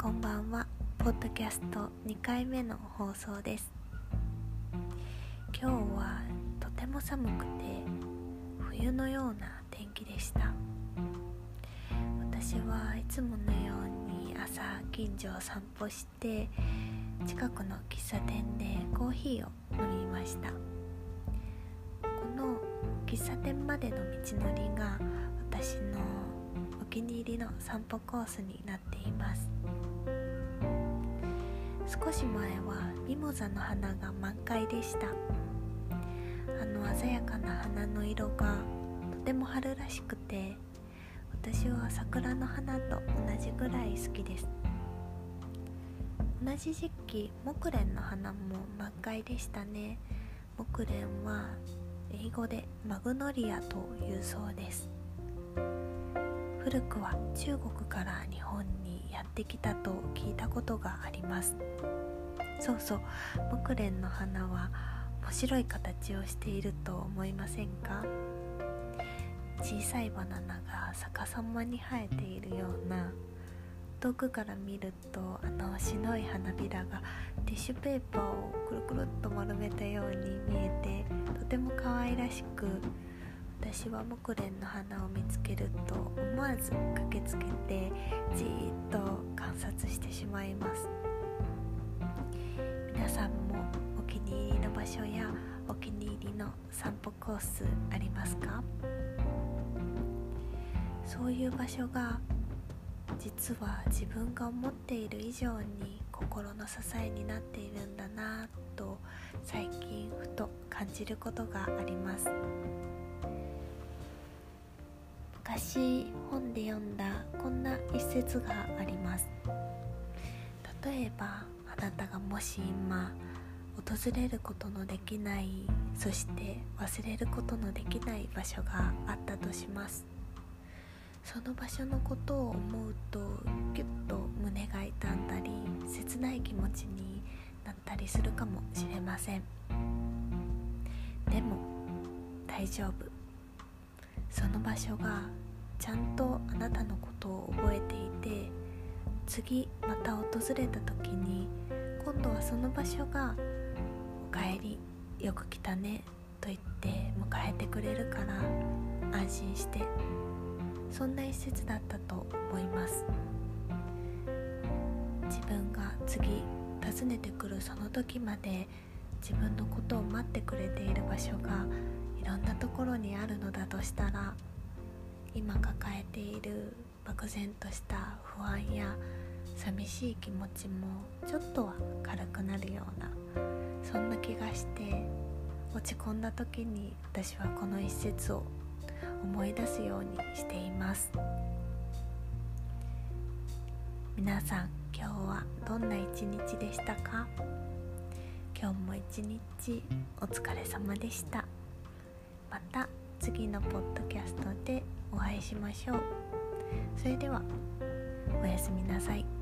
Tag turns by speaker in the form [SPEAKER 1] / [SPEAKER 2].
[SPEAKER 1] こんばんは。ポッドキャスト2回目の放送です。今日はとても寒くて冬のような天気でした。私はいつものように朝近所を散歩して近くの喫茶店でコーヒーを飲みました。この喫茶店までの道のりが私のお気に入りの散歩コースになっています。少し前はミモザの花が満開でした。あの鮮やかな花の色がとても春らしくて私は桜の花と同じぐらい好きです。同じ時期木蓮の花も満開でしたね。木蓮は英語でマグノリアというそうです。古くは中国から日本にやってきたと聞いたことがあります。そうそう。木蓮の花は面白い形をしていると思いませんか？小さいバナナが逆さまに生えているような。遠くから見るとあの白い花びらがティッシュペーパーをくるくるっと丸めたように見えてとても可愛らしく私は木蓮の花を見つけると思わず駆けつけてじーっと観察してしまいます。皆さんもお気に入りの場所やお気に入りの散歩コースありますか？そういう場所が実は自分が思っている以上に心の支えになっているんだなと最近ふと感じることがあります。昔本で読んだこんな一節があります。例えばあなたがもし今訪れることのできないそして忘れることのできない場所があったとします。その場所のことを思うとギュッと胸が痛んだり切ない気持ちになったりするかもしれません。でも大丈夫。その場所がちゃんとあなたのことを覚えていて次また訪れた時に今度はその場所が「おかえりよく来たね」と言って迎えてくれるから安心してそんな一節だったと思います。自分が次訪ねてくるその時まで自分のことを待ってくれている場所がいろんなところにあるのだとしたら今抱えている漠然とした不安や寂しい気持ちもちょっとは軽くなるようなそんな気がして落ち込んだ時に私はこの一節を思い出すようにしています。皆さん今日はどんな一日でしたか？今日も一日お疲れ様でした。また次のポッドキャストでお会いしましょう。それではおやすみなさい。